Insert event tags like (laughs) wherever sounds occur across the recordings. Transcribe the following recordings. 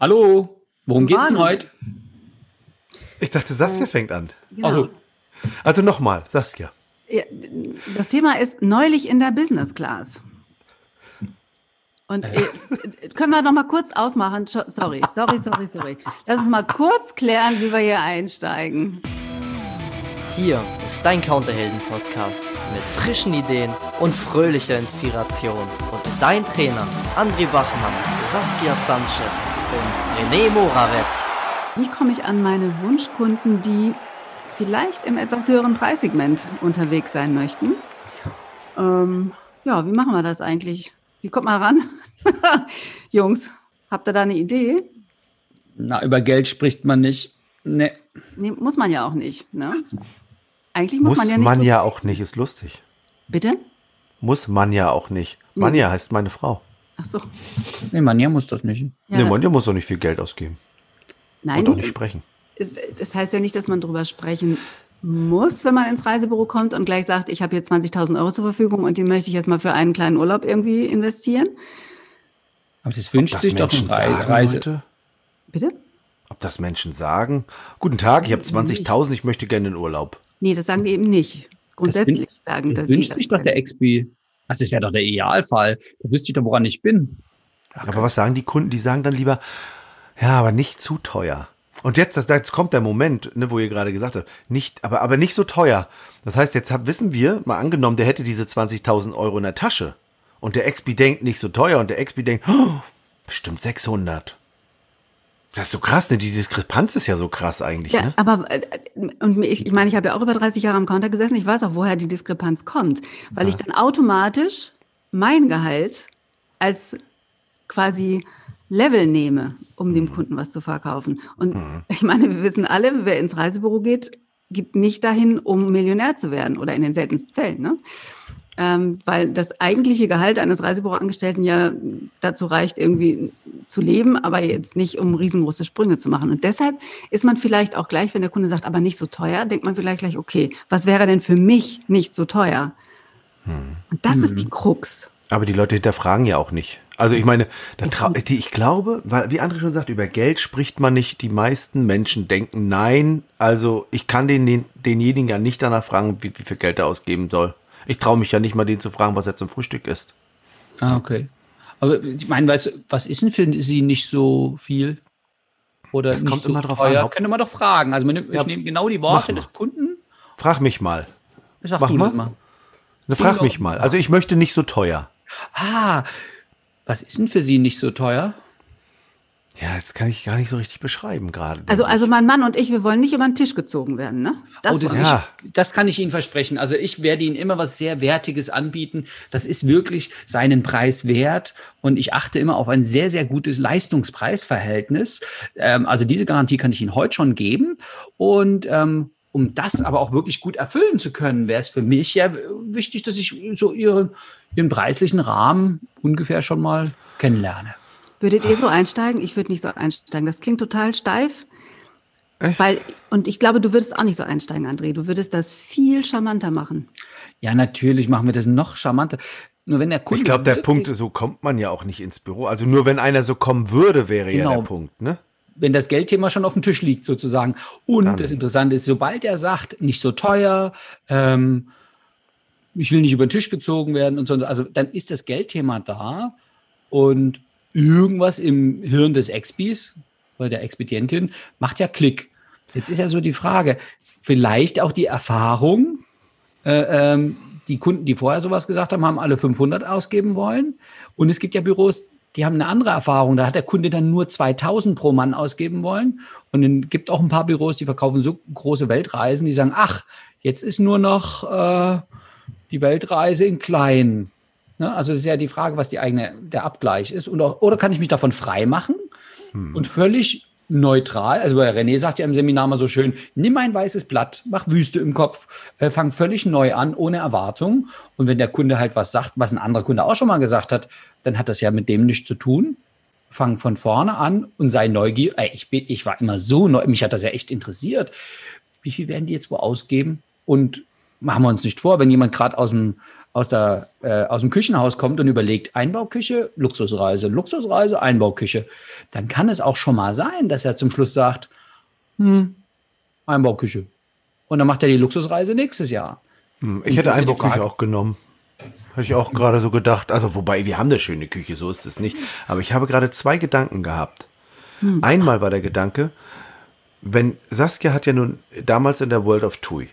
Hallo, worum geht's denn heute? Ich dachte, Saskia fängt an. Genau. Also, Also nochmal, Saskia. Ja, Das Thema ist neulich in der Business Class. Und äh, (laughs) können wir noch mal kurz ausmachen? Sorry, sorry, sorry, sorry. Lass uns mal kurz klären, wie wir hier einsteigen. Hier ist dein Counterhelden-Podcast mit frischen Ideen und fröhlicher Inspiration. Und dein Trainer André Wachmann, Saskia Sanchez und René Morawetz. Wie komme ich an meine Wunschkunden, die vielleicht im etwas höheren Preissegment unterwegs sein möchten? Ähm, ja, wie machen wir das eigentlich? Wie kommt man ran? (laughs) Jungs, habt ihr da eine Idee? na, über Geld spricht man nicht. Nee. Nee, muss man ja auch nicht. Ne? Eigentlich muss, Muss man ja nicht. man ja auch nicht, ist lustig. Bitte? Muss man ja auch nicht. Manja heißt meine Frau. Ach so. Nee, Manja muss das nicht. Ja, nee, Manja muss doch nicht viel Geld ausgeben. nein, Und auch nicht sprechen. es, das heißt ja nicht, dass man drüber sprechen muss, wenn man ins Reisebüro kommt und gleich sagt, ich habe hier 20.000 Euro zur Verfügung und die möchte ich jetzt mal für einen kleinen Urlaub irgendwie investieren. Aber das wünscht Das sich doch ein Menschen sagen, Reise. Leute? Bitte? Ob das Menschen sagen? Guten Tag, ich habe 20.000, ich möchte gerne in Urlaub. Nee, das sagen die eben nicht. Grundsätzlich das sagen Das die wünscht sich doch der Expi. Ach, das wäre doch der Idealfall. Da wüsste ich doch, woran ich bin. Aber was sagen die Kunden? Die sagen dann lieber, ja, aber nicht zu teuer. Und jetzt, das, jetzt kommt der Moment, ne, wo ihr gerade gesagt habt, nicht, aber, aber nicht so teuer. Das heißt, jetzt hab, wissen wir, mal angenommen, der hätte diese 20.000 Euro in der Tasche. Und der Expi denkt nicht so teuer und der Expi denkt, oh, bestimmt 600. Das ist so krass, ne? Die Diskrepanz ist ja so krass eigentlich, Ja, ne? aber äh, und ich, ich meine, ich habe ja auch über 30 Jahre am Counter gesessen. Ich weiß auch, woher die Diskrepanz kommt, weil ich dann automatisch mein Gehalt als quasi Level nehme, um dem Kunden was zu verkaufen. Und ich meine, wir wissen alle, wer ins Reisebüro geht, geht nicht dahin, um Millionär zu werden oder in den seltensten Fällen, ne? Ähm, weil das eigentliche Gehalt eines Reisebüroangestellten ja dazu reicht, irgendwie zu leben, aber jetzt nicht, um riesengroße Sprünge zu machen. Und deshalb ist man vielleicht auch gleich, wenn der Kunde sagt, aber nicht so teuer, denkt man vielleicht gleich, okay, was wäre denn für mich nicht so teuer? Und das ist die Krux. Aber die Leute hinterfragen ja auch nicht. Also ich meine, die, ich glaube, weil, wie André schon sagt, über Geld spricht man nicht. Die meisten Menschen denken, nein, also ich kann den, den, denjenigen ja nicht danach fragen, wie, wie viel Geld er ausgeben soll. Ich traue mich ja nicht mal, den zu fragen, was er zum Frühstück isst. Ah, okay. Aber ich meine, was ist denn für Sie nicht so viel? Oder Das nicht kommt so immer drauf teuer? an. Könnte man doch fragen. Also nimmt- Ja, ich nehme genau die Worte des Kunden. Frag mich mal. Sag Mach du mal. mal. Ne, frag Genau. mich mal. Also ich möchte nicht so teuer. Ah, was ist denn für Sie nicht so teuer? Ja, das kann ich gar nicht so richtig beschreiben gerade. Also, also mein Mann und ich, wir wollen nicht über den Tisch gezogen werden, ne? Das oh, das. Ja. ich, das kann ich Ihnen versprechen. Also ich werde Ihnen immer was sehr Wertiges anbieten. Das ist wirklich seinen Preis wert. Und ich achte immer auf ein sehr, sehr gutes Leistungs-Preis-Verhältnis. Ähm, also diese Garantie kann ich Ihnen heute schon geben. Und ähm, um das aber auch wirklich gut erfüllen zu können, wäre es für mich ja wichtig, dass ich so Ihren, Ihren preislichen Rahmen ungefähr schon mal kennenlerne. Würdet ihr so einsteigen? Ich würde nicht so einsteigen. Das klingt total steif. Echt? Weil, und ich glaube, du würdest auch nicht so einsteigen, André. Du würdest das viel charmanter machen. Ja, natürlich machen wir das noch charmanter. Nur wenn der Kunde ich glaube, der Punkt, so kommt man ja auch nicht ins Büro. Also nur wenn einer so kommen würde, wäre ja Genau. der Punkt, ne? wenn das Geldthema schon auf dem Tisch liegt sozusagen. Und Dann. das Interessante ist, sobald er sagt, nicht so teuer, ähm, ich will nicht über den Tisch gezogen werden und so, also dann ist das Geldthema da und irgendwas im Hirn des Expis oder der Expedientin macht ja Klick. Jetzt ist ja so die Frage, vielleicht auch die Erfahrung, äh, ähm, die Kunden, die vorher sowas gesagt haben, haben alle 500 ausgeben wollen. Und es gibt ja Büros, die haben eine andere Erfahrung. Da hat der Kunde dann nur 2000 pro Mann ausgeben wollen. Und es gibt auch ein paar Büros, die verkaufen so große Weltreisen, die sagen, ach, jetzt ist nur noch äh, die Weltreise in klein. Ne? Also das ist ja die Frage, was die eigene, der Abgleich ist. Und auch, oder kann ich mich davon frei machen und völlig neutral, also bei René sagt ja im Seminar mal so schön, nimm ein weißes Blatt, mach Wüste im Kopf, äh, fang völlig neu an, ohne Erwartung. Und wenn der Kunde halt was sagt, was ein anderer Kunde auch schon mal gesagt hat, dann hat das ja mit dem nichts zu tun. Fang von vorne an und sei neugierig. Ich, bin, ich war immer so neu, mich hat das ja echt interessiert. Wie viel werden die jetzt wo ausgeben? Und machen wir uns nicht vor, wenn jemand gerade aus dem aus, der, äh, aus dem Küchenhaus kommt und überlegt, Einbauküche, Luxusreise, Luxusreise, Einbauküche, dann kann es auch schon mal sein, dass er zum Schluss sagt, hm, Einbauküche. Und dann macht er die Luxusreise nächstes Jahr. Hm, ich hätte Einbauküche auch genommen. Habe ich auch gerade so gedacht. Also, wobei, wir haben eine schöne Küche, so ist es nicht. Aber ich habe gerade zwei Gedanken gehabt. Hm. Einmal war der Gedanke, wenn Saskia hat ja nun damals in der World of Tui,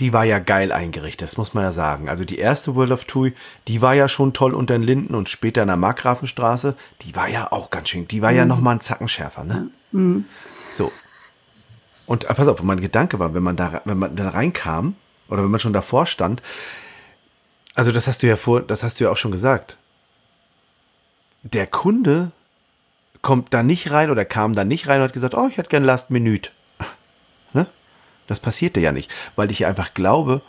die war ja geil eingerichtet, das muss man ja sagen. Also die erste World of Tui, die war ja schon toll unter den Linden und später in der Markgrafenstraße, die war ja auch ganz schön, die war mhm. ja noch mal ein Zacken schärfer, ne? Mhm. So. Und ah, pass auf, mein Gedanke war, wenn man da, wenn man da reinkam oder wenn man schon davor stand, also das hast du ja vor, das hast du ja auch schon gesagt. Der Kunde kommt da nicht rein oder kam da nicht rein und hat gesagt, oh, ich hätte gern Last Minute. Das passierte ja nicht, weil ich einfach glaube,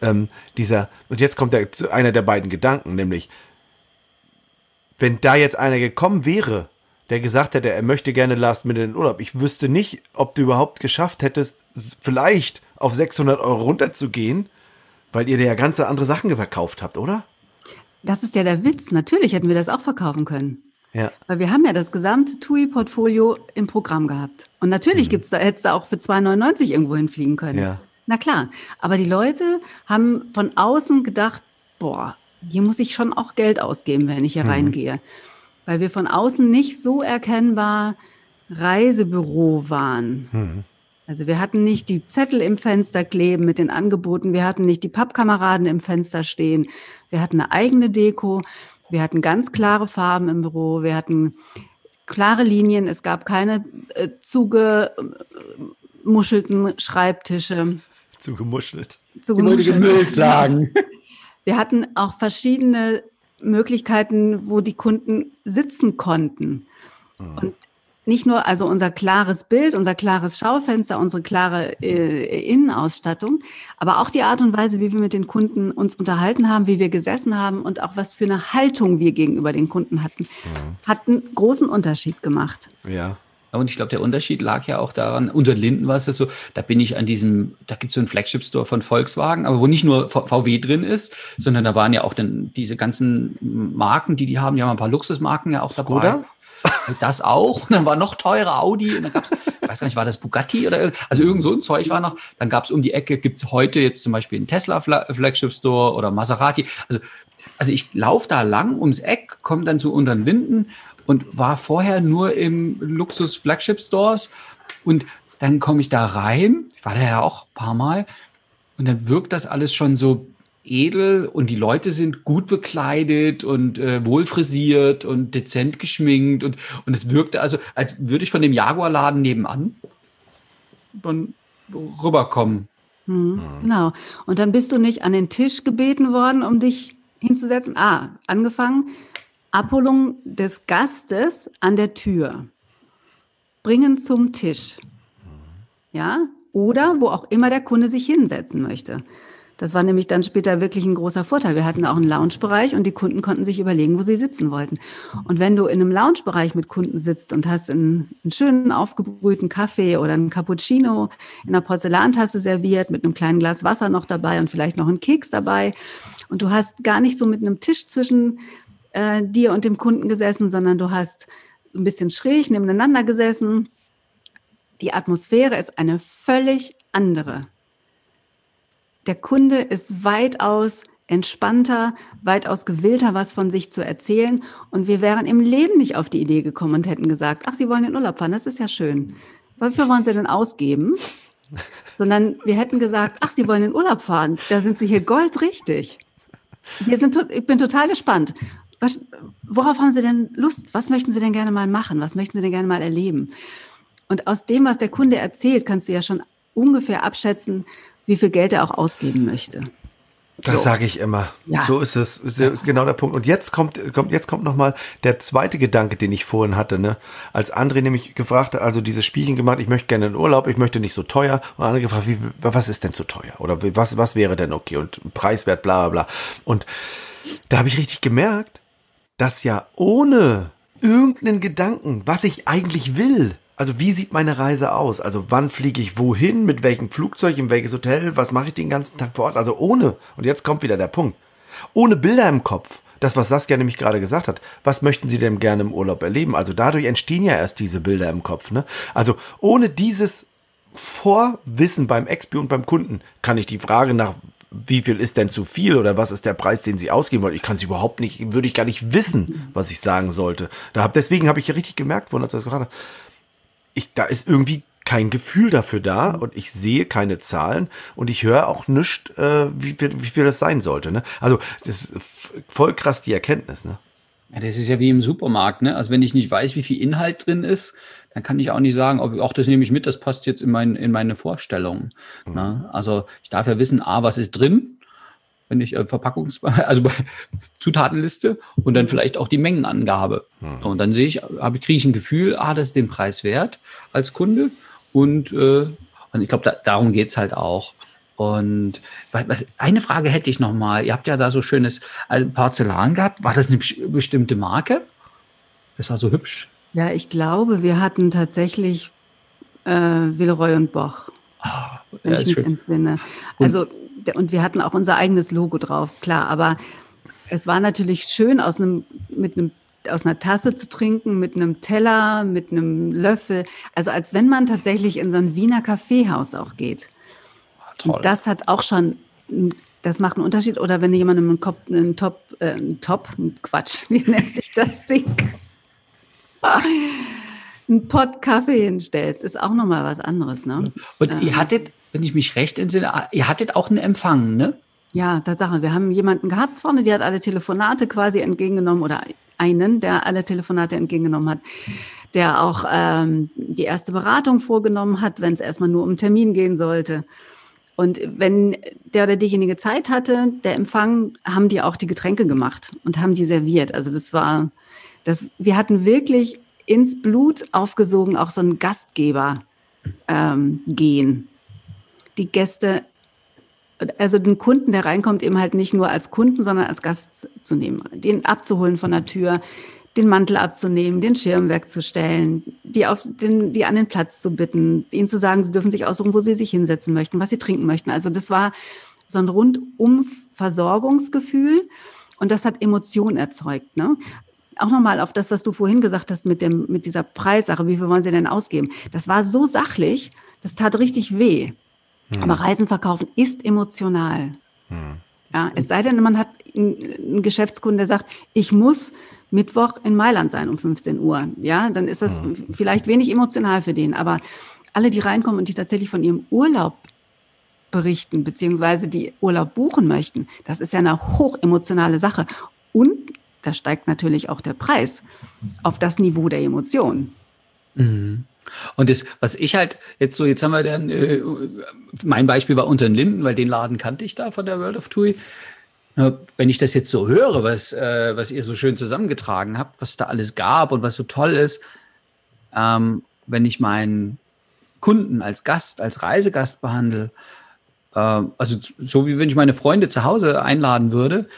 ähm, dieser, und jetzt kommt der, einer der beiden Gedanken, nämlich, wenn da jetzt einer gekommen wäre, der gesagt hätte, er möchte gerne Last Minute in den Urlaub, ich wüsste nicht, ob du überhaupt geschafft hättest, vielleicht auf 600 Euro runterzugehen, weil ihr ja ganze andere Sachen verkauft habt, oder? Das ist ja der Witz. Natürlich hätten wir das auch verkaufen können. Ja. Weil wir haben ja das gesamte TUI-Portfolio im Programm gehabt. Und natürlich mhm. gibt's da, hättest du auch für 2,99 irgendwo hinfliegen können. Ja. Na klar. Aber die Leute haben von außen gedacht, boah, hier muss ich schon auch Geld ausgeben, wenn ich hier mhm. reingehe. Weil wir von außen nicht so erkennbar Reisebüro waren. Mhm. Also wir hatten nicht die Zettel im Fenster kleben mit den Angeboten, wir hatten nicht die Pappkameraden im Fenster stehen, wir hatten eine eigene Deko, wir hatten ganz klare Farben im Büro, wir hatten klare Linien, es gab keine äh, zugemuschelten Schreibtische. Zugemuschelt. Zugemuschelt. Gemüllt sagen. (laughs) Wir hatten auch verschiedene Möglichkeiten, wo die Kunden sitzen konnten. Mhm. Und nicht nur also unser klares Bild, unser klares Schaufenster, unsere klare äh, Innenausstattung, aber auch die Art und Weise, wie wir mit den Kunden uns unterhalten haben, wie wir gesessen haben und auch was für eine Haltung wir gegenüber den Kunden hatten, mhm. hat einen großen Unterschied gemacht. Ja. Und ich glaube, der Unterschied lag ja auch daran, unter Linden war es ja so, da bin ich an diesem, da gibt es so einen Flagship-Store von Volkswagen, aber wo nicht nur VW drin ist, sondern da waren ja auch dann diese ganzen Marken, die die haben, die haben ein paar Luxusmarken ja auch Skoda? Das auch. Und dann war noch teurer Audi. Und dann gab es, ich weiß gar nicht, war das Bugatti oder also irgend so ein Zeug war noch. Dann gab es um die Ecke, gibt es heute jetzt zum Beispiel einen Tesla Flagship Store oder Maserati. Also, also ich laufe da lang ums Eck, komme dann zu unteren Linden und war vorher nur im Luxus Flagship Stores. Und dann komme ich da rein. Ich war da ja auch ein paar Mal. Und dann wirkt das alles schon so edel und die Leute sind gut bekleidet und äh, wohlfrisiert und dezent geschminkt und, und es wirkte also, als würde ich von dem Jaguar-Laden nebenan dann rüberkommen. Hm, genau. Und dann bist du nicht an den Tisch gebeten worden, um dich hinzusetzen. Ah, angefangen. Abholung des Gastes an der Tür. Bringen zum Tisch. Ja? Oder wo auch immer der Kunde sich hinsetzen möchte. Das war nämlich dann später wirklich ein großer Vorteil. Wir hatten auch einen Lounge-Bereich und die Kunden konnten sich überlegen, wo sie sitzen wollten. Und wenn du in einem Lounge-Bereich mit Kunden sitzt und hast einen, einen, schönen aufgebrühten Kaffee oder einen Cappuccino in einer Porzellantasse serviert mit einem kleinen Glas Wasser noch dabei und vielleicht noch einen Keks dabei und du hast gar nicht so mit einem Tisch zwischen äh, dir und dem Kunden gesessen, sondern du hast ein bisschen schräg nebeneinander gesessen. Die Atmosphäre ist eine völlig andere der Kunde ist weitaus entspannter, weitaus gewillter, was von sich zu erzählen. Und wir wären im Leben nicht auf die Idee gekommen und hätten gesagt, ach, Sie wollen in Urlaub fahren, das ist ja schön. Wofür wollen Sie denn ausgeben? Sondern wir hätten gesagt, ach, Sie wollen in Urlaub fahren, da sind Sie hier goldrichtig. Wir sind, ich bin total gespannt. Was, worauf haben Sie denn Lust? Was möchten Sie denn gerne mal machen? Was möchten Sie denn gerne mal erleben? Und aus dem, was der Kunde erzählt, kannst du ja schon ungefähr abschätzen, wie viel Geld er auch ausgeben möchte. Das so. sage ich immer. Ja. So ist es. Das ist genau der Punkt. Und jetzt kommt, kommt, jetzt kommt noch mal der zweite Gedanke, den ich vorhin hatte, ne? Als André nämlich gefragt hat, also dieses Spielchen gemacht, ich möchte gerne in Urlaub, ich möchte nicht so teuer. Und André gefragt, wie, was ist denn zu teuer? Oder was, was wäre denn okay? Und preiswert, bla, bla, bla. Und da habe ich richtig gemerkt, dass ja ohne irgendeinen Gedanken, was ich eigentlich will, also wie sieht meine Reise aus? Also wann fliege ich wohin, mit welchem Flugzeug, in welches Hotel, was mache ich den ganzen Tag vor Ort? Also ohne, und jetzt kommt wieder der Punkt, Ohne Bilder im Kopf. Das, was Saskia nämlich gerade gesagt hat. Was möchten Sie denn gerne im Urlaub erleben? Also dadurch entstehen ja erst diese Bilder im Kopf. Ne? Also ohne dieses Vorwissen beim Expi und beim Kunden kann ich die Frage nach, wie viel ist denn zu viel oder was ist der Preis, den Sie ausgeben wollen? Ich kann es überhaupt nicht, würde ich gar nicht wissen, was ich sagen sollte. Da hab, deswegen habe ich richtig gemerkt, wo das gerade, ich, da ist irgendwie kein Gefühl dafür da und ich sehe keine Zahlen und ich höre auch nichts, äh, wie, viel, wie viel das sein sollte. Ne? Also das ist voll krass die Erkenntnis. Ne? Ja, das ist ja wie im Supermarkt. Ne? Also wenn ich nicht weiß, wie viel Inhalt drin ist, dann kann ich auch nicht sagen, ob auch das nehme ich mit, das passt jetzt in, mein, in meine Vorstellung. Mhm. Ne? Also ich darf ja wissen, a, was ist drin, wenn ich äh, Verpackungs-, (laughs) also bei Zutatenliste und dann vielleicht auch die Mengenangabe. Mhm. Und dann sehe ich, habe, kriege ich ein Gefühl, ah, das ist den Preis wert als Kunde. Und, äh, und ich glaube, da, darum geht's halt auch. Und eine Frage hätte ich noch mal. Ihr habt ja da so schönes äh, Porzellan gehabt. War das eine bestimmte Marke? Das war so hübsch. Ja, ich glaube, wir hatten tatsächlich äh, Villeroy und Boch. Ah, wenn ja, ich mich schön. entsinne. Also, und, und wir hatten auch unser eigenes Logo drauf, klar. Aber es war natürlich schön, aus einem, mit einem aus einer Tasse zu trinken, mit einem Teller, mit einem Löffel. Also als wenn man tatsächlich in so ein Wiener Kaffeehaus auch geht. Toll. Und das hat auch schon, das macht einen Unterschied. Oder wenn du jemandem einen, Kopf, einen Top, äh, einen Top, Quatsch, (laughs) wie nennt sich das Ding? (laughs) einen Pott Kaffee hinstellst, ist auch nochmal was anderes, ne? Und ähm. ihr hattet, wenn ich mich recht entsinne, ihr hattet auch einen Empfang, ne? Ja, Tatsache. Wir haben jemanden gehabt vorne, die hat alle Telefonate quasi entgegengenommen oder einen, der alle Telefonate entgegengenommen hat, der auch ähm, die erste Beratung vorgenommen hat, wenn es erstmal nur um Termin gehen sollte. Und wenn der oder diejenige Zeit hatte, der Empfang, haben die auch die Getränke gemacht und haben die serviert. Also das war, das, wir hatten wirklich ins Blut aufgesogen auch so ein Gastgeber ähm, gehen. Die Gäste, also den Kunden, der reinkommt, eben halt nicht nur als Kunden, sondern als Gast zu nehmen, den abzuholen von der Tür, den Mantel abzunehmen, den Schirm wegzustellen, die, auf den, die an den Platz zu bitten, ihnen zu sagen, sie dürfen sich aussuchen, wo sie sich hinsetzen möchten, was sie trinken möchten. Also das war so ein rundum Versorgungsgefühl und das hat Emotionen erzeugt. Ne? Auch nochmal auf das, was du vorhin gesagt hast mit, dem, mit dieser Preissache, wie viel wollen sie denn ausgeben? Das war so sachlich, das tat richtig weh. Hm. Aber Reisen verkaufen ist emotional. Hm. Ja, es sei denn, man hat einen Geschäftskunden, der sagt, ich muss Mittwoch in Mailand sein um 15 Uhr. Ja, dann ist das mhm. vielleicht wenig emotional für den. Aber alle, die reinkommen und die tatsächlich von ihrem Urlaub berichten, beziehungsweise die Urlaub buchen möchten, das ist ja eine hochemotionale Sache. Und da steigt natürlich auch der Preis auf das Niveau der Emotionen. Mhm. Und das, was ich halt jetzt so, jetzt haben wir dann, äh, mein Beispiel war unter den Linden, weil den Laden kannte ich da von der World of TUI. Wenn ich das jetzt so höre, was, äh, was ihr so schön zusammengetragen habt, was da alles gab und was so toll ist, ähm, wenn ich meinen Kunden als Gast, als Reisegast behandle, äh, also so wie wenn ich meine Freunde zu Hause einladen würde,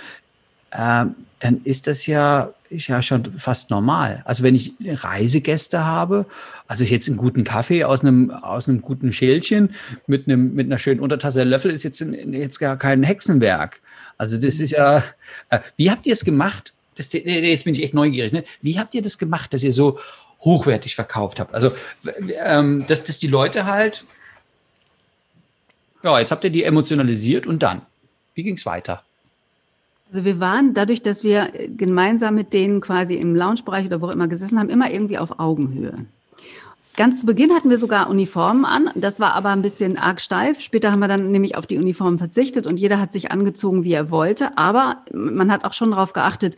äh, dann ist das ja, ist ja schon fast normal. Also wenn ich Reisegäste habe, also jetzt einen guten Kaffee aus einem, aus einem guten Schälchen mit einem, mit einer schönen Untertasse Löffel ist jetzt, jetzt gar kein Hexenwerk. Also das ist ja, äh, wie habt ihr es gemacht? Das, jetzt bin ich echt neugierig. Ne? Wie habt ihr das gemacht, dass ihr so hochwertig verkauft habt? Also, ähm, dass, dass die Leute halt, ja, jetzt habt ihr die emotionalisiert und dann, wie ging es weiter? Also wir waren dadurch, dass wir gemeinsam mit denen quasi im Loungebereich oder wo auch immer gesessen haben, immer irgendwie auf Augenhöhe. Ganz zu Beginn hatten wir sogar Uniformen an. Das war aber ein bisschen arg steif. Später haben wir dann nämlich auf die Uniformen verzichtet und jeder hat sich angezogen, wie er wollte. Aber man hat auch schon darauf geachtet,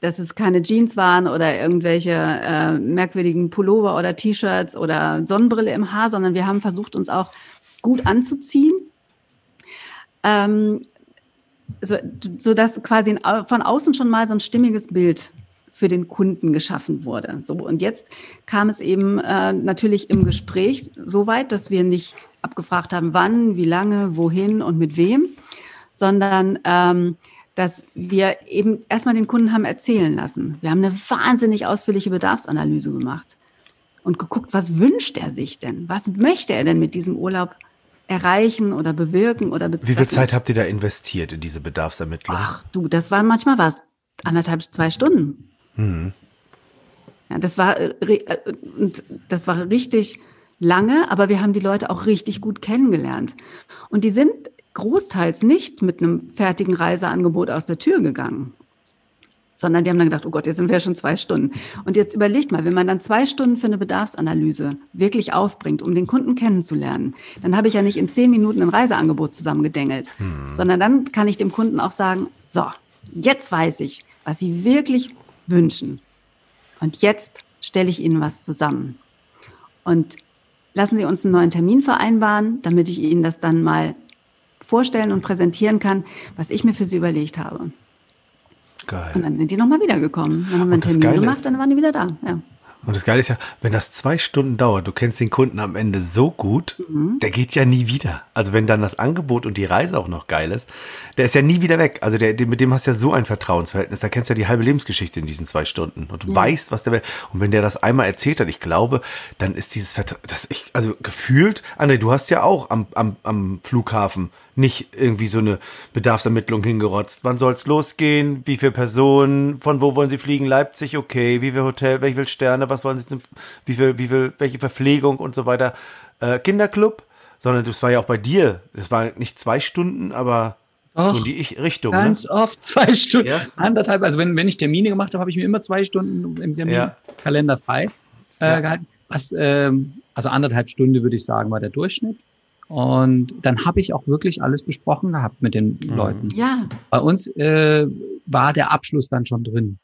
dass es keine Jeans waren oder irgendwelche äh, merkwürdigen Pullover oder T-Shirts oder Sonnenbrille im Haar, sondern wir haben versucht, uns auch gut anzuziehen. Ähm, so, so dass quasi von außen schon mal so ein stimmiges Bild für den Kunden geschaffen wurde. So, und jetzt kam es eben äh, natürlich im Gespräch so weit, dass wir nicht abgefragt haben, wann, wie lange, wohin und mit wem, sondern ähm, dass wir eben erstmal den Kunden haben erzählen lassen. Wir haben eine wahnsinnig ausführliche Bedarfsanalyse gemacht und geguckt, was wünscht er sich denn? Was möchte er denn mit diesem Urlaub erreichen oder bewirken oder bezwecken. Wie viel Zeit habt ihr da investiert in diese Bedarfsermittlung? Ach du, das waren manchmal was, anderthalb, zwei Stunden. Mhm. Ja, das war, äh, äh, und das war richtig lange, aber wir haben die Leute auch richtig gut kennengelernt. Und die sind großteils nicht mit einem fertigen Reiseangebot aus der Tür gegangen, sondern die haben dann gedacht, oh Gott, jetzt sind wir ja schon zwei Stunden. Und jetzt überlegt mal, wenn man dann zwei Stunden für eine Bedarfsanalyse wirklich aufbringt, um den Kunden kennenzulernen, dann habe ich ja nicht in zehn Minuten ein Reiseangebot zusammengedengelt, sondern dann kann ich dem Kunden auch sagen, so, jetzt weiß ich, was Sie wirklich wünschen. Und jetzt stelle ich Ihnen was zusammen. Und lassen Sie uns einen neuen Termin vereinbaren, damit ich Ihnen das dann mal vorstellen und präsentieren kann, was ich mir für Sie überlegt habe. Und Geil. dann sind die nochmal wiedergekommen. Dann haben wir einen Und Termin gemacht, dann waren die wieder da. Ja. Und das Geile ist ja, wenn das zwei Stunden dauert, du kennst den Kunden am Ende so gut, Mhm. der geht ja nie wieder. Also wenn dann das Angebot und die Reise auch noch geil ist, der ist ja nie wieder weg. Also der, mit dem hast du ja so ein Vertrauensverhältnis, da kennst du ja die halbe Lebensgeschichte in diesen zwei Stunden. Und du weißt, was der will. Und wenn der das einmal erzählt hat, ich glaube, dann ist dieses Vertrauen, das ich, also gefühlt, André, du hast ja auch am, am, am Flughafen nicht irgendwie so eine Bedarfsermittlung hingerotzt. Wann soll's losgehen? Wie viele Personen? Von wo wollen Sie fliegen? Leipzig, okay. Wie viel Hotel? Welche Sterne? Was wollen Sie? zum- Wie viel, wie viel, welche Verpflegung und so weiter? Äh, Kinderclub? Sondern das war ja auch bei dir. Das war nicht zwei Stunden, aber so Doch, in die ich Richtung. Ne? Ganz oft (laughs) zwei Stunden, Ja. anderthalb. Also wenn, wenn ich Termine gemacht habe, habe ich mir immer zwei Stunden im Ja. Terminkalender frei äh, Ja. gehalten. Was, ähm, also anderthalb Stunden würde ich sagen, war der Durchschnitt. Und dann habe ich auch wirklich alles besprochen gehabt mit den Mhm. Leuten. ja, Bei uns äh, war der Abschluss dann schon drin.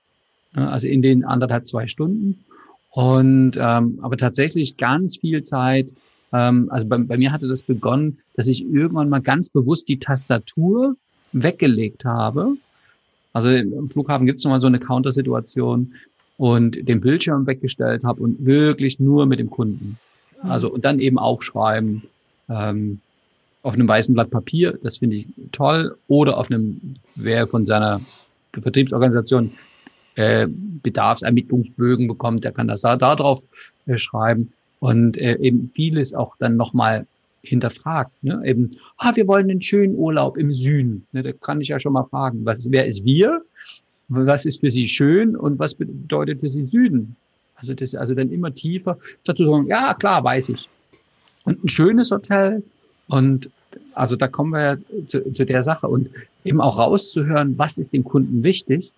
Ja, Also in den anderthalb, zwei Stunden. Und ähm, aber tatsächlich ganz viel Zeit. Ähm, also bei, bei mir hatte das begonnen, dass ich irgendwann mal ganz bewusst die Tastatur weggelegt habe. Also im Flughafen gibt es nochmal so eine Countersituation und den Bildschirm weggestellt habe und wirklich nur mit dem Kunden. Also und dann eben aufschreiben ähm, auf einem weißen Blatt Papier, das finde ich toll, oder auf einem, wer von seiner Vertriebsorganisation äh, Bedarfsermittlungsbögen bekommt, der kann das da, da drauf äh, schreiben und äh, eben vieles auch dann nochmal hinterfragt. Ne? Eben, ah, wir wollen einen schönen Urlaub im Süden. Ne? Da kann ich ja schon mal fragen, was, wer ist wir? Was ist für Sie schön und was bedeutet für Sie Süden? Also das also dann immer tiefer dazu sagen, ja klar, weiß ich. Und ein schönes Hotel und also da kommen wir ja zu, zu der Sache und eben auch rauszuhören, was ist dem Kunden wichtig.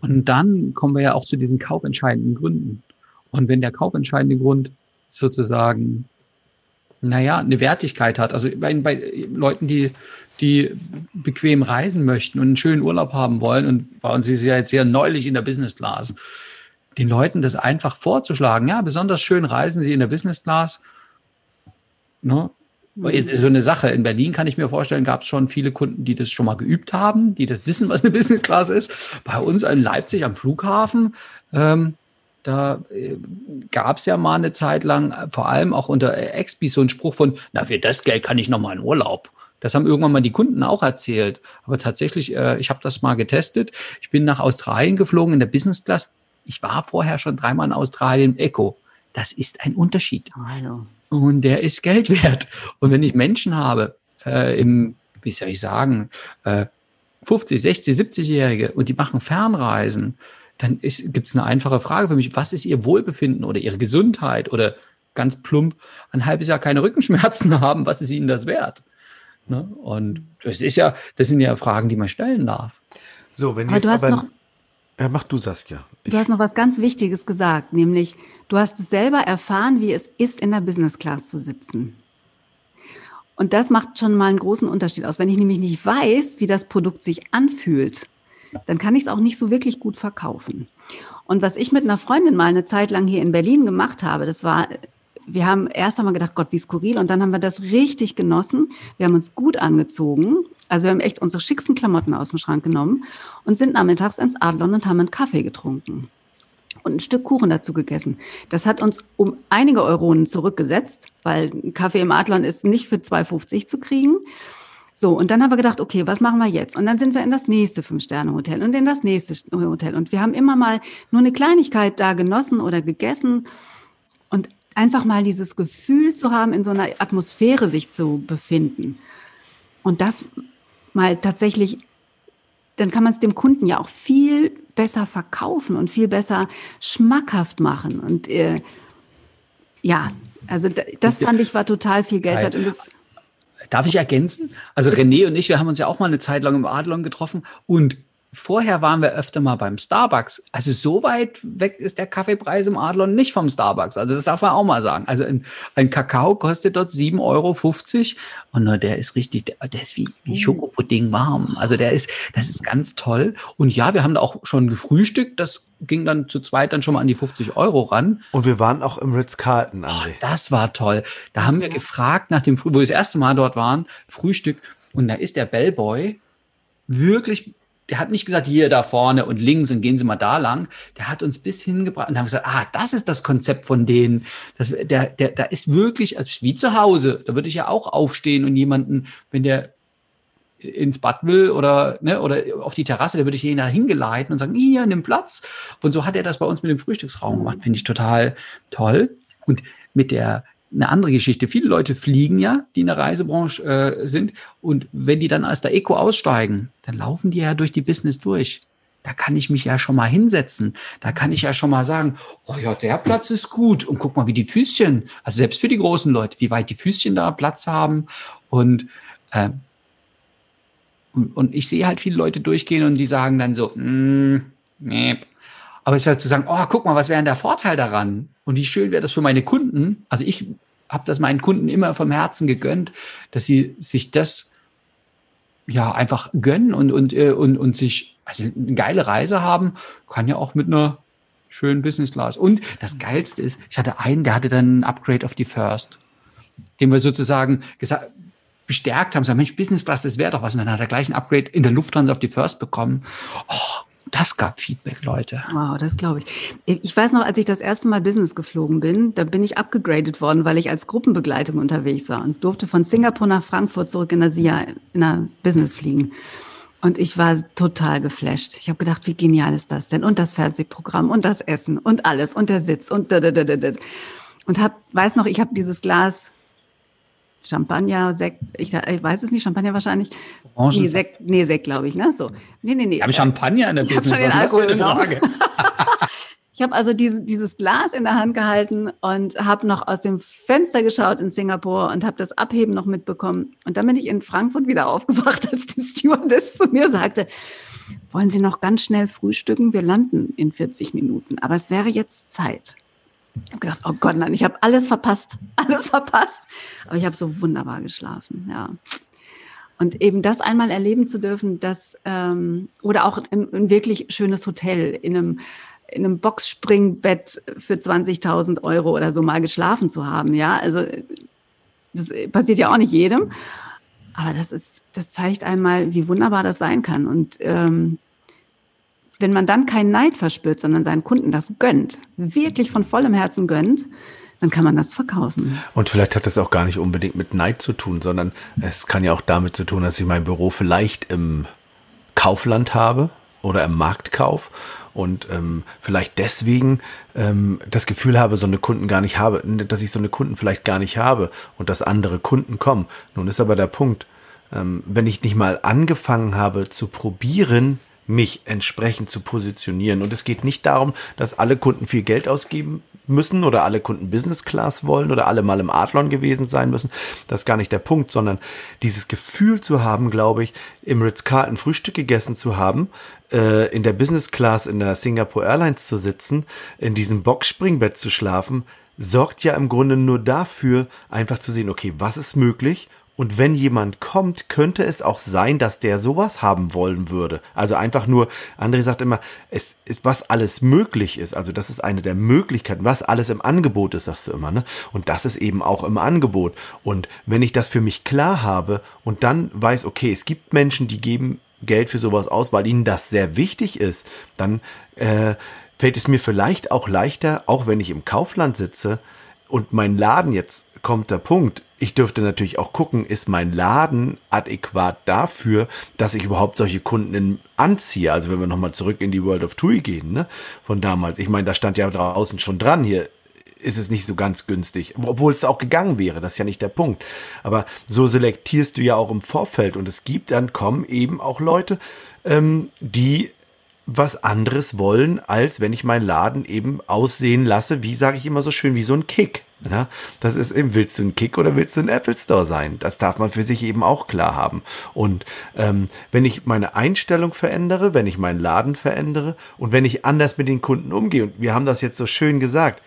Und dann kommen wir ja auch zu diesen kaufentscheidenden Gründen. Und wenn der kaufentscheidende Grund sozusagen, naja, eine Wertigkeit hat, also bei, bei Leuten, die, die bequem reisen möchten und einen schönen Urlaub haben wollen, und bei uns ist ja jetzt sehr neulich in der Business Class, den Leuten das einfach vorzuschlagen, ja, besonders schön reisen sie in der Business Class. Ne? Ist so eine Sache. In Berlin kann ich mir vorstellen, gab es schon viele Kunden, die das schon mal geübt haben, die das wissen, was eine Business Class ist. Bei uns in Leipzig am Flughafen, ähm, da äh, gab es ja mal eine Zeit lang, äh, vor allem auch unter Expi, so einen Spruch von, na, für das Geld kann ich noch mal in Urlaub. Das haben irgendwann mal die Kunden auch erzählt. Aber tatsächlich, äh, ich habe das mal getestet. Ich bin nach Australien geflogen in der Business Class. Ich war vorher schon dreimal in Australien Echo. Das ist ein Unterschied hallo. Und der ist Geld (laughs) wert. Und wenn ich Menschen habe, äh, im, wie soll ich sagen, äh, 50, 60, 70-Jährige und die machen Fernreisen, dann gibt es eine einfache Frage für mich, was ist ihr Wohlbefinden oder ihre Gesundheit oder ganz plump ein halbes Jahr keine Rückenschmerzen (laughs) haben, was ist ihnen das wert? Ne? Und das ist ja, das sind ja Fragen, die man stellen darf. So, wenn Aber jetzt du hast aber, noch- Ja, mach du, Saskia. Du hast noch was ganz Wichtiges gesagt, nämlich du hast selber erfahren, wie es ist, in der Business Class zu sitzen. Und das macht schon mal einen großen Unterschied aus. Wenn ich nämlich nicht weiß, wie das Produkt sich anfühlt, dann kann ich es auch nicht so wirklich gut verkaufen. Und was ich mit einer Freundin mal eine Zeit lang hier in Berlin gemacht habe, das war, wir haben erst einmal gedacht, Gott, wie skurril, und dann haben wir das richtig genossen. Wir haben uns gut angezogen. Also wir haben echt unsere schicksten Klamotten aus dem Schrank genommen und sind nachmittags ins Adlon und haben einen Kaffee getrunken und ein Stück Kuchen dazu gegessen. Das hat uns um einige Euronen zurückgesetzt, weil ein Kaffee im Adlon ist nicht für 2,50 zu kriegen. So, und dann haben wir gedacht, okay, was machen wir jetzt? Und dann sind wir in das nächste Fünf-Sterne-Hotel und in das nächste Hotel. Und wir haben immer mal nur eine Kleinigkeit da genossen oder gegessen. Und einfach mal dieses Gefühl zu haben, in so einer Atmosphäre sich zu befinden. Und das mal tatsächlich, dann kann man es dem Kunden ja auch viel besser verkaufen und viel besser schmackhaft machen. Und äh, ja, also das fand ich war total viel Geld wert. Darf ich ergänzen? Also René und ich, wir haben uns ja auch mal eine Zeit lang im Adlon getroffen und vorher waren wir öfter mal beim Starbucks. Also so weit weg ist der Kaffeepreis im Adlon nicht vom Starbucks. Also das darf man auch mal sagen. Also ein, ein Kakao kostet dort 7,50 Euro und nur der ist richtig, der, der ist wie, wie oh. Schokopudding warm. Also der ist, das ist ganz toll. Und ja, wir haben da auch schon gefrühstückt. Das ging dann zu zweit dann schon mal an die 50 Euro ran. Und wir waren auch im Ritz-Carlton. Oh, das war toll. Da haben wir gefragt nach dem, wo wir das erste Mal dort waren, Frühstück. Und da ist der Bellboy wirklich der hat nicht gesagt, hier da vorne und links und gehen Sie mal da lang. Der hat uns bis hingebracht und haben gesagt, ah, das ist das Konzept von denen. Das, der, der, da ist wirklich, also wie zu Hause, da würde ich ja auch aufstehen und jemanden, wenn der ins Bad will oder, ne, oder auf die Terrasse, da würde ich ihn da hingeleiten und sagen, hier, nimm Platz. Und so hat er das bei uns mit dem Frühstücksraum gemacht. Finde ich total toll. Und mit der eine andere Geschichte. Viele Leute fliegen ja, die in der Reisebranche äh, sind. Und wenn die dann aus der Eco aussteigen, dann laufen die ja durch die Business durch. Da kann ich mich ja schon mal hinsetzen. Da kann ich ja schon mal sagen, oh ja, der Platz ist gut. Und guck mal, wie die Füßchen, also selbst für die großen Leute, wie weit die Füßchen da Platz haben. Und, äh, und, und ich sehe halt viele Leute durchgehen und die sagen dann so, mm, nee, aber ich halt zu sagen, oh, guck mal, was wäre denn der Vorteil daran? Und wie schön wäre das für meine Kunden? Also ich habe das meinen Kunden immer vom Herzen gegönnt, dass sie sich das ja einfach gönnen und, und, äh, und, und sich also eine geile Reise haben, kann ja auch mit einer schönen Business Class. Und das Geilste ist, ich hatte einen, der hatte dann ein Upgrade auf die First, den wir sozusagen gesagt, bestärkt haben, sagen, Mensch, Business Class, das wäre doch was. Und dann hat er gleich ein Upgrade in der Lufthansa auf die First bekommen. Oh, das gab Feedback, Leute. Wow, das glaube ich. Ich weiß noch, als ich das erste Mal Business geflogen bin, da bin ich abgegradet worden, weil ich als Gruppenbegleitung unterwegs war und durfte von Singapur nach Frankfurt zurück in Asia in einer Business fliegen. Und ich war total geflasht. Ich habe gedacht, wie genial ist das denn? Und das Fernsehprogramm und das Essen und alles und der Sitz und da, da, da, da. Und hab, weiß noch, ich habe dieses Glas Champagner, Sekt, ich, ich, weiß es nicht, Champagner wahrscheinlich. Orangen nee, Sekt, nee, Sekt glaube ich, ne? So. Nee, nee, nee. Habe Champagner in der (laughs) Business? (laughs) Ich habe schon den Alkohol genommen. ich habe also diese, dieses Glas in der Hand gehalten und habe noch aus dem Fenster geschaut in Singapur und habe das Abheben noch mitbekommen. Und dann bin ich in Frankfurt wieder (laughs) aufgewacht, als die Stewardess zu mir sagte, wollen Sie noch ganz schnell frühstücken? Wir landen in 40 Minuten, aber es wäre jetzt Zeit. Ich habe gedacht, oh Gott, nein, ich habe alles verpasst, (laughs) alles verpasst. Aber ich habe so wunderbar geschlafen, ja. Und eben das einmal erleben zu dürfen, dass, ähm, oder auch ein, ein wirklich schönes Hotel in einem, in einem Boxspringbett für 20.000 Euro oder so mal geschlafen zu haben, ja. Also, das passiert ja auch nicht jedem. Aber das ist, das zeigt einmal, wie wunderbar das sein kann. Und ähm, wenn man dann keinen Neid verspürt, sondern seinen Kunden das gönnt, wirklich von vollem Herzen gönnt, dann kann man das verkaufen. Und vielleicht hat das auch gar nicht unbedingt mit Neid zu tun, sondern es kann ja auch damit zu tun, dass ich mein Büro vielleicht im Kaufland habe oder im Marktkauf und ähm, vielleicht deswegen ähm, das Gefühl habe, so eine Kunden gar nicht habe, dass ich so eine Kunden vielleicht gar nicht habe und dass andere Kunden kommen. Nun ist aber der Punkt, ähm, wenn ich nicht mal angefangen habe zu probieren, mich entsprechend zu positionieren. Und es geht nicht darum, dass alle Kunden viel Geld ausgeben müssen oder alle Kunden Business Class wollen oder alle mal im Adlon gewesen sein müssen. Das ist gar nicht der Punkt, sondern dieses Gefühl zu haben, glaube ich, im Ritz-Carlton Frühstück gegessen zu haben, äh, in der Business Class in der Singapore Airlines zu sitzen, in diesem Boxspringbett zu schlafen, sorgt ja im Grunde nur dafür, einfach zu sehen, okay, was ist möglich und wenn jemand kommt, könnte es auch sein, dass der sowas haben wollen würde. Also einfach nur, André sagt immer, es ist, was alles möglich ist. Also das ist eine der Möglichkeiten, was alles im Angebot ist, sagst du immer, ne? Und das ist eben auch im Angebot. Und wenn ich das für mich klar habe und dann weiß, okay, es gibt Menschen, die geben Geld für sowas aus, weil ihnen das sehr wichtig ist, dann äh, fällt es mir vielleicht auch leichter, auch wenn ich im Kaufland sitze und mein Laden jetzt kommt der Punkt, ich dürfte natürlich auch gucken, ist mein Laden adäquat dafür, dass ich überhaupt solche Kunden anziehe. Also wenn wir nochmal zurück in die World of TUI gehen, ne, von damals. Ich meine, da stand ja draußen schon dran hier, ist es nicht so ganz günstig. Obwohl es auch gegangen wäre, das ist ja nicht der Punkt. Aber so selektierst du ja auch im Vorfeld und es gibt dann kommen eben auch Leute, ähm, die was anderes wollen, als wenn ich meinen Laden eben aussehen lasse, wie sage ich immer so schön, wie so ein Kick. Ja, das ist eben, willst du ein Kick oder willst du ein Apple Store sein? Das darf man für sich eben auch klar haben. Und ähm, wenn ich meine Einstellung verändere, wenn ich meinen Laden verändere und wenn ich anders mit den Kunden umgehe, und wir haben das jetzt so schön gesagt,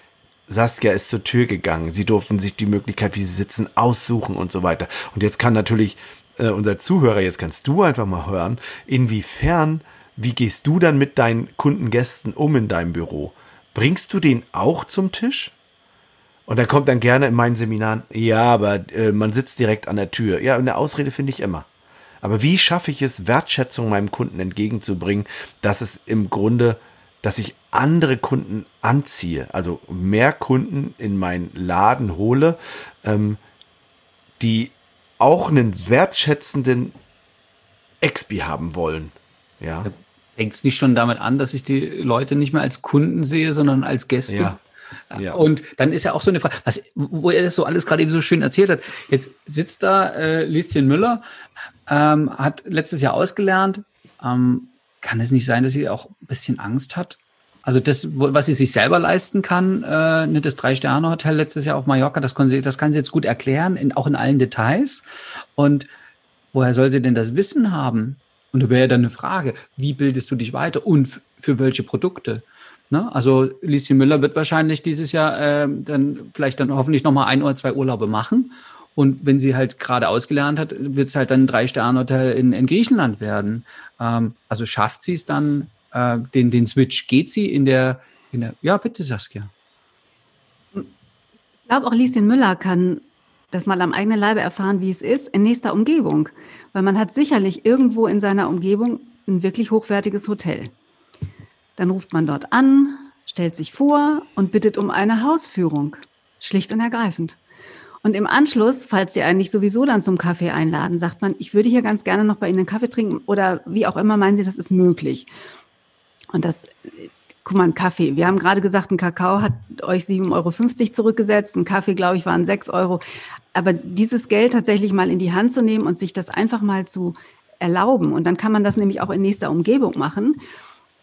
Saskia ist zur Tür gegangen. Sie durften sich die Möglichkeit, wie sie sitzen, aussuchen und so weiter. Und jetzt kann natürlich äh, unser Zuhörer, jetzt kannst du einfach mal hören, inwiefern, wie gehst du dann mit deinen Kundengästen um in deinem Büro? Bringst du den auch zum Tisch? Und dann kommt dann gerne in meinen Seminaren, ja, aber äh, man sitzt direkt an der Tür. Ja, eine Ausrede finde ich immer. Aber wie schaffe ich es, Wertschätzung meinem Kunden entgegenzubringen, dass es im Grunde, dass ich andere Kunden anziehe, also mehr Kunden in meinen Laden hole, ähm, die auch einen wertschätzenden Expi haben wollen. Ja. Fängt es nicht schon damit an, dass ich die Leute nicht mehr als Kunden sehe, sondern als Gäste? Ja. Ja. Und dann ist ja auch so eine Frage, was, wo er das so alles gerade eben so schön erzählt hat. Jetzt sitzt da äh, Lieschen Müller, ähm, hat letztes Jahr ausgelernt. Ähm, kann es nicht sein, dass sie auch ein bisschen Angst hat? Also das, was sie sich selber leisten kann, äh, ne, das Drei-Sterne-Hotel letztes Jahr auf Mallorca, das kann, sie, das kann sie jetzt gut erklären, in, auch in allen Details. Und woher soll sie denn das Wissen haben? Und da wäre ja dann eine Frage, wie bildest du dich weiter und für welche Produkte? Ne? Also Lieschen Müller wird wahrscheinlich dieses Jahr ähm, dann vielleicht dann hoffentlich nochmal ein oder zwei Urlaube machen. Und wenn sie halt gerade ausgelernt hat, wird es halt dann ein Drei-Sterne-Hotel in, in Griechenland werden. Ähm, also schafft sie es dann, äh, den, den Switch, geht sie in der, in der, ja bitte Saskia. Ich glaube, auch Lieschen Müller kann das mal am eigenen Leibe erfahren, wie es ist, in nächster Umgebung. Weil man hat sicherlich irgendwo in seiner Umgebung ein wirklich hochwertiges Hotel. Dann ruft man dort an, stellt sich vor und bittet um eine Hausführung. Schlicht und ergreifend. Und im Anschluss, falls Sie eigentlich sowieso dann zum Kaffee einladen, sagt man, ich würde hier ganz gerne noch bei Ihnen einen Kaffee trinken oder wie auch immer meinen Sie, das ist möglich. Und das, guck mal, ein Kaffee. Wir haben gerade gesagt, ein Kakao hat euch 7,50 Euro zurückgesetzt. Ein Kaffee, glaube ich, waren 6 Euro. Aber dieses Geld tatsächlich mal in die Hand zu nehmen und sich das einfach mal zu erlauben. Und dann kann man das nämlich auch in nächster Umgebung machen.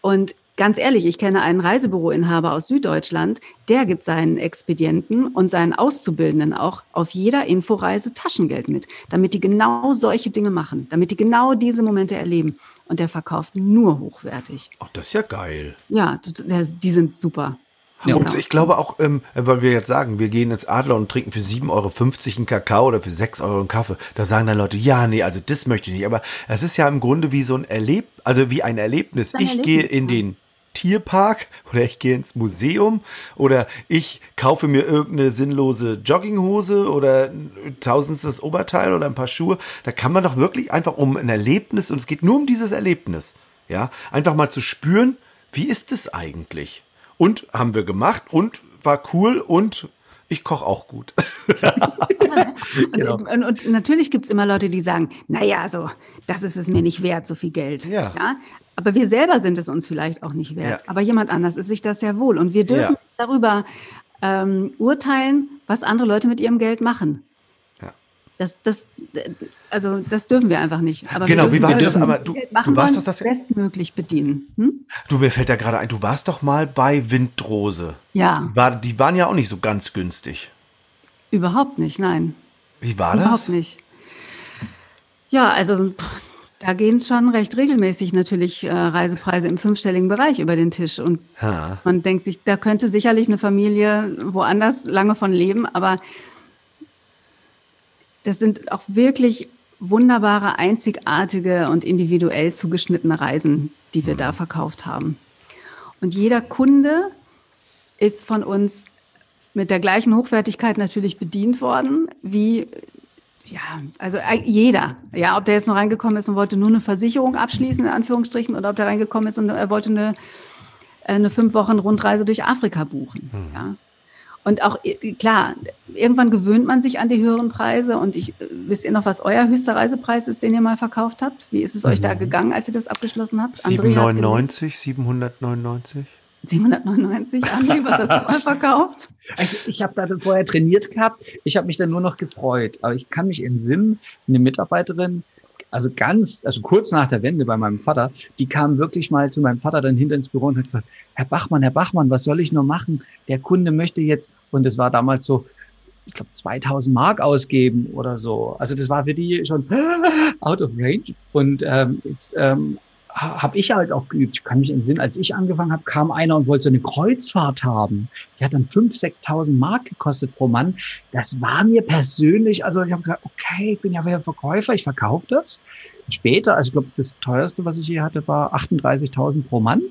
Und ganz ehrlich, ich kenne einen Reisebüroinhaber aus Süddeutschland, der gibt seinen Expedienten und seinen Auszubildenden auch auf jeder Inforeise Taschengeld mit, damit die genau solche Dinge machen, damit die genau diese Momente erleben. Und der verkauft nur hochwertig. Ach, das ist ja geil. Ja, die sind super. Ja, Und ich glaube auch, ähm, weil wir jetzt sagen, wir gehen ins Adler und trinken für 7,50 Euro einen Kakao oder für 6 Euro einen Kaffee. Da sagen dann Leute, ja, nee, also das möchte ich nicht. Aber es ist ja im Grunde wie so ein Erleb, also wie ein Erlebnis. ein ich Erlebnis, gehe in ja. den Tierpark oder ich gehe ins Museum oder ich kaufe mir irgendeine sinnlose Jogginghose oder ein tausendstes Oberteil oder ein paar Schuhe. Da kann man doch wirklich einfach um ein Erlebnis und es geht nur um dieses Erlebnis. Ja, einfach mal zu spüren, wie ist es eigentlich? Und haben wir gemacht und war cool und ich koche auch gut. Und, (laughs) Genau. und, und natürlich gibt es immer Leute, die sagen, naja, also das ist es mir nicht wert, so viel Geld. Ja. Aber wir selber sind es uns vielleicht auch nicht wert. Ja. Aber jemand anders ist sich das sehr wohl. Und wir dürfen Ja. darüber ähm, urteilen, was andere Leute mit ihrem Geld machen. Ja. Das, das, also das dürfen wir einfach nicht. Aber Genau, wir wie dürfen, war wir das? dürfen Aber du- du warst doch das- bestmöglich bedienen. Hm? Du, mir fällt da gerade ein, du warst doch mal bei Windrose. Ja, War, die waren ja auch nicht so ganz günstig. überhaupt nicht, nein. Wie war das? Überhaupt nicht. Ja, also pff, da gehen schon recht regelmäßig natürlich äh, Reisepreise im fünfstelligen Bereich über den Tisch. Und Ha. man denkt sich, da könnte sicherlich eine Familie woanders lange von leben, aber das sind auch wirklich wunderbare, einzigartige und individuell zugeschnittene Reisen, die wir da verkauft haben. Und jeder Kunde ist von uns mit der gleichen Hochwertigkeit natürlich bedient worden, wie ja, also äh, jeder. Ja, ob der jetzt noch reingekommen ist und wollte nur eine Versicherung abschließen, in Anführungsstrichen, oder ob der reingekommen ist und er wollte eine, äh, eine fünf Wochen Rundreise durch Afrika buchen. Ja. Und auch, äh, klar, irgendwann gewöhnt man sich an die höheren Preise. Und ich, äh, wisst ihr noch, was euer höchster Reisepreis ist, den ihr mal verkauft habt? Wie ist es euch da gegangen, als ihr das abgeschlossen habt? André hat 799, 799? 799, André, was hast du mal (laughs) verkauft? Ich, ich habe da vorher trainiert gehabt. Ich habe mich dann nur noch gefreut. Aber ich kann mich entsinnen, eine Mitarbeiterin, also ganz, also kurz nach der Wende bei meinem Vater, die kam wirklich mal zu meinem Vater dann hinter ins Büro und hat gesagt, Herr Bachmann, Herr Bachmann, was soll ich nur machen? Der Kunde möchte jetzt, und es war damals so, ich glaube, 2000 Mark ausgeben oder so. Also das war für die schon (laughs) out of range. Und ähm, jetzt ähm, habe ich halt auch geübt. Ich kann mich entsinnen, als ich angefangen habe, kam einer und wollte so eine Kreuzfahrt haben. Die hat dann 5.000, 6.000 Mark gekostet pro Mann. Das war mir persönlich, also ich habe gesagt, okay, ich bin ja Verkäufer, ich verkaufe das. Später, also ich glaube, das teuerste, was ich hier hatte, war 38.000 pro Mann.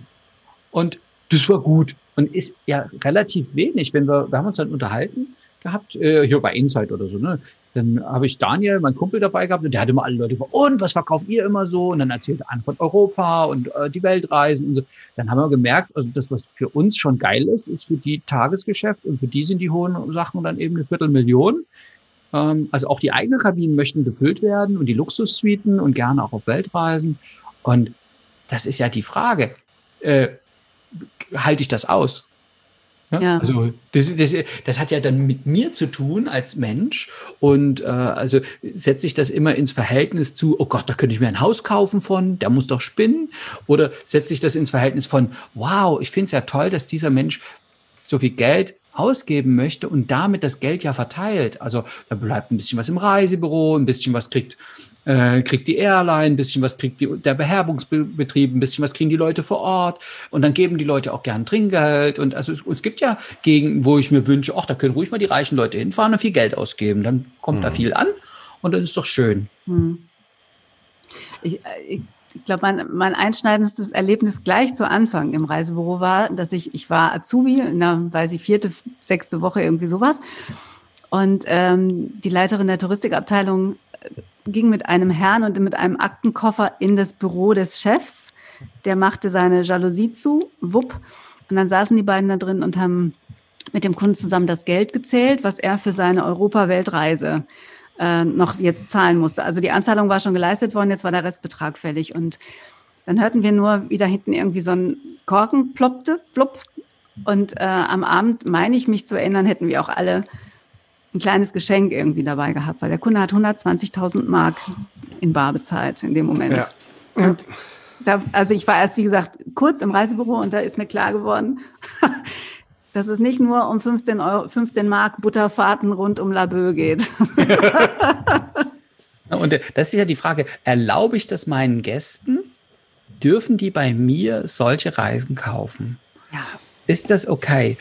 Und das war gut und ist ja relativ wenig, wenn wir, wir haben uns dann unterhalten gehabt, äh, hier bei Insight oder so, ne? Dann habe ich Daniel, mein Kumpel, dabei gehabt und der hat immer alle Leute gefragt, und was verkauft ihr immer so? Und dann erzählt er an von Europa und äh, die Weltreisen und so. Dann haben wir gemerkt, also das, was für uns schon geil ist, ist für die Tagesgeschäft und für die sind die hohen Sachen dann eben eine Viertelmillion. Ähm, also auch die eigenen Kabinen möchten gefüllt werden und die Luxussuiten und gerne auch auf Weltreisen. Und das ist ja die Frage. Äh, halte ich das aus? Ja? Also das, das, das hat ja dann mit mir zu tun als Mensch und äh, also setze ich das immer ins Verhältnis zu, oh Gott, da könnte ich mir ein Haus kaufen von, der muss doch spinnen oder setze ich das ins Verhältnis von, wow, ich finde es ja toll, dass dieser Mensch so viel Geld ausgeben möchte und damit das Geld ja verteilt. Also da bleibt ein bisschen was im Reisebüro, ein bisschen was kriegt äh, kriegt die Airline, ein bisschen was kriegt die, der Beherbungsbetrieb, ein bisschen was kriegen die Leute vor Ort und dann geben die Leute auch gern Trinkgeld und also es, es gibt ja Gegenden, wo ich mir wünsche, ach, da können ruhig mal die reichen Leute hinfahren und viel Geld ausgeben, dann kommt mhm. da viel an und dann ist doch schön. Mhm. Ich, ich ich glaube, mein, mein einschneidendstes Erlebnis gleich zu Anfang im Reisebüro war, dass ich, ich war Azubi in der, weiß ich, vierte, sechste Woche, irgendwie sowas. Und ähm, die Leiterin der Touristikabteilung ging mit einem Herrn und mit einem Aktenkoffer in das Büro des Chefs. Der machte seine Jalousie zu, wupp. Und dann saßen die beiden da drin und haben mit dem Kunden zusammen das Geld gezählt, was er für seine Europa-Weltreise äh, noch jetzt zahlen musste. Also die Anzahlung war schon geleistet worden, jetzt war der Restbetrag fällig. Und dann hörten wir nur, wie da hinten irgendwie so ein Korken ploppte, flupp. Und äh, am Abend, meine ich mich zu erinnern, hätten wir auch alle ein kleines Geschenk irgendwie dabei gehabt, weil der Kunde hat 120.000 Mark in Bar bezahlt in dem Moment. Ja. Und da, also ich war erst, wie gesagt, kurz im Reisebüro und da ist mir klar geworden, (laughs) dass es nicht nur um 15, Euro, 15 Mark Butterfahrten rund um Laboe geht. (laughs) und das ist ja die Frage, erlaube ich das meinen Gästen? Dürfen die bei mir solche Reisen kaufen? Ja. Ist das okay?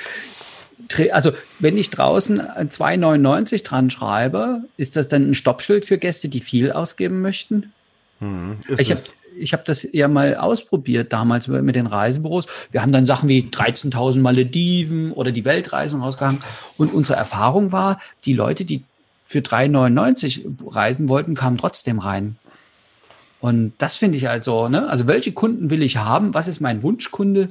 Also wenn ich draußen 2,99 dran schreibe, ist das dann ein Stoppschild für Gäste, die viel ausgeben möchten? Hm, ich habe ich das ja mal ausprobiert damals mit den Reisebüros. Wir haben dann Sachen wie 13.000 Malediven oder die Weltreisen rausgegangen. Und unsere Erfahrung war, die Leute, die für 3,99 reisen wollten, kamen trotzdem rein. Und das finde ich also, ne? Also welche Kunden will ich haben? Was ist mein Wunschkunde?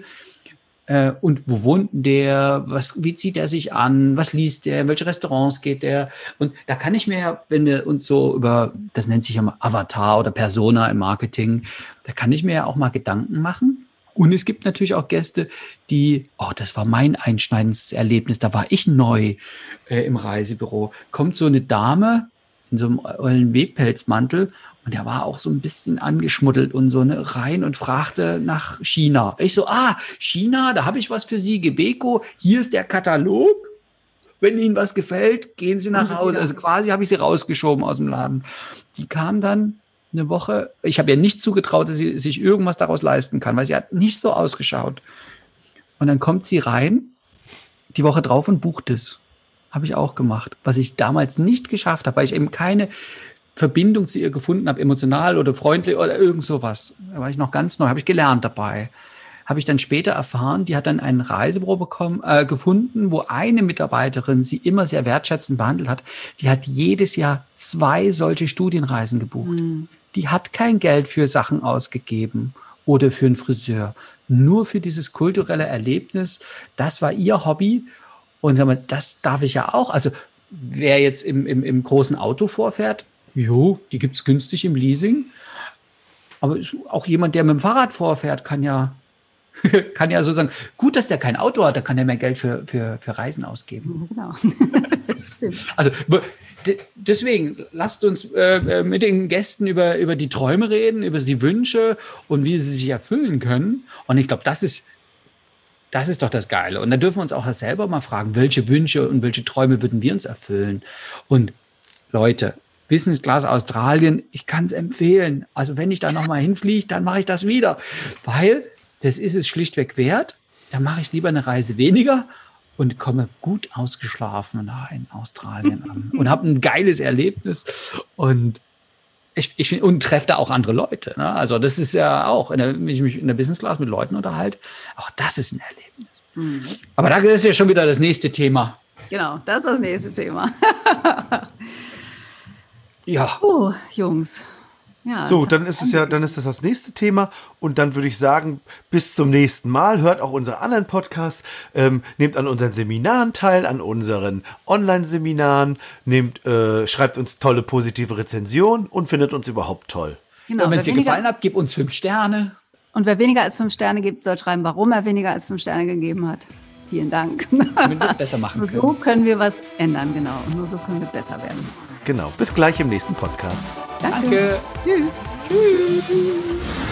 Äh, und wo wohnt der? Was, wie zieht er sich an? Was liest der? In welche Restaurants geht der? Und da kann ich mir ja, wenn wir uns so über, das nennt sich ja mal Avatar oder Persona im Marketing, da kann ich mir ja auch mal Gedanken machen. Und es gibt natürlich auch Gäste, die, oh, das war mein einschneidendes Erlebnis, da war ich neu äh, im Reisebüro. Kommt so eine Dame in so einem ollen Webpelzmantel und der war auch so ein bisschen angeschmuddelt und so ne, rein und fragte nach China. Ich so, ah, China, da habe ich was für Sie, Gebeko, hier ist der Katalog. Wenn Ihnen was gefällt, gehen Sie nach Hause. Also quasi habe ich sie rausgeschoben aus dem Laden. Die kam dann eine Woche. Ich habe ihr nicht zugetraut, dass sie sich irgendwas daraus leisten kann, weil sie hat nicht so ausgeschaut. Und dann kommt sie rein, die Woche drauf und bucht es. Habe ich auch gemacht, was ich damals nicht geschafft habe, weil ich eben keine Verbindung zu ihr gefunden habe, emotional oder freundlich oder irgend sowas. Da war ich noch ganz neu, habe ich gelernt dabei. Habe ich dann später erfahren, die hat dann ein Reisebüro bekommen, äh, gefunden, wo eine Mitarbeiterin sie immer sehr wertschätzend behandelt hat. Die hat jedes Jahr zwei solche Studienreisen gebucht. Mhm. Die hat kein Geld für Sachen ausgegeben oder für einen Friseur. Nur für dieses kulturelle Erlebnis. Das war ihr Hobby. Und das darf ich ja auch. Also wer jetzt im, im, im großen Auto vorfährt, Jo, die gibt es günstig im Leasing. Aber auch jemand, der mit dem Fahrrad vorfährt, kann ja (laughs) kann ja so sagen, gut, dass der kein Auto hat, da kann er mehr Geld für, für, für Reisen ausgeben. Genau. (laughs) das stimmt. Also deswegen, lasst uns äh, mit den Gästen über, über die Träume reden, über die Wünsche und wie sie sich erfüllen können. Und ich glaube, das ist, das ist doch das Geile. Und da dürfen wir uns auch selber mal fragen, welche Wünsche und welche Träume würden wir uns erfüllen? Und Leute, Business Class Australien, ich kann es empfehlen. Also wenn ich da nochmal hinfliege, dann mache ich das wieder. Weil das ist es schlichtweg wert. Dann mache ich lieber eine Reise weniger und komme gut ausgeschlafen da in Australien an (laughs) und habe ein geiles Erlebnis und ich, ich und treffe da auch andere Leute. Ne? Also das ist ja auch, der, wenn ich mich in der Business Class mit Leuten unterhalte, auch das ist ein Erlebnis. Mhm. Aber da ist ja schon wieder das nächste Thema. Genau, das ist das nächste Thema. (laughs) ja. Oh, Jungs, ja, so, dann ist es ja, dann ist das das nächste Thema und dann würde ich sagen, bis zum nächsten Mal. Hört auch unsere anderen Podcasts, ähm, nehmt an unseren Seminaren teil, an unseren Online-Seminaren, nehmt, äh, schreibt uns tolle positive Rezensionen und findet uns überhaupt toll. Genau, und wenn es dir gefallen hat, gib uns fünf Sterne. Und wer weniger als fünf Sterne gibt, soll schreiben, warum er weniger als fünf Sterne gegeben hat. Vielen Dank. Damit wir es besser machen (laughs) können. so können wir was ändern, genau. Und nur so können wir besser werden. Genau. Bis gleich im nächsten Podcast. Danke. Danke. Tschüss. Tschüss.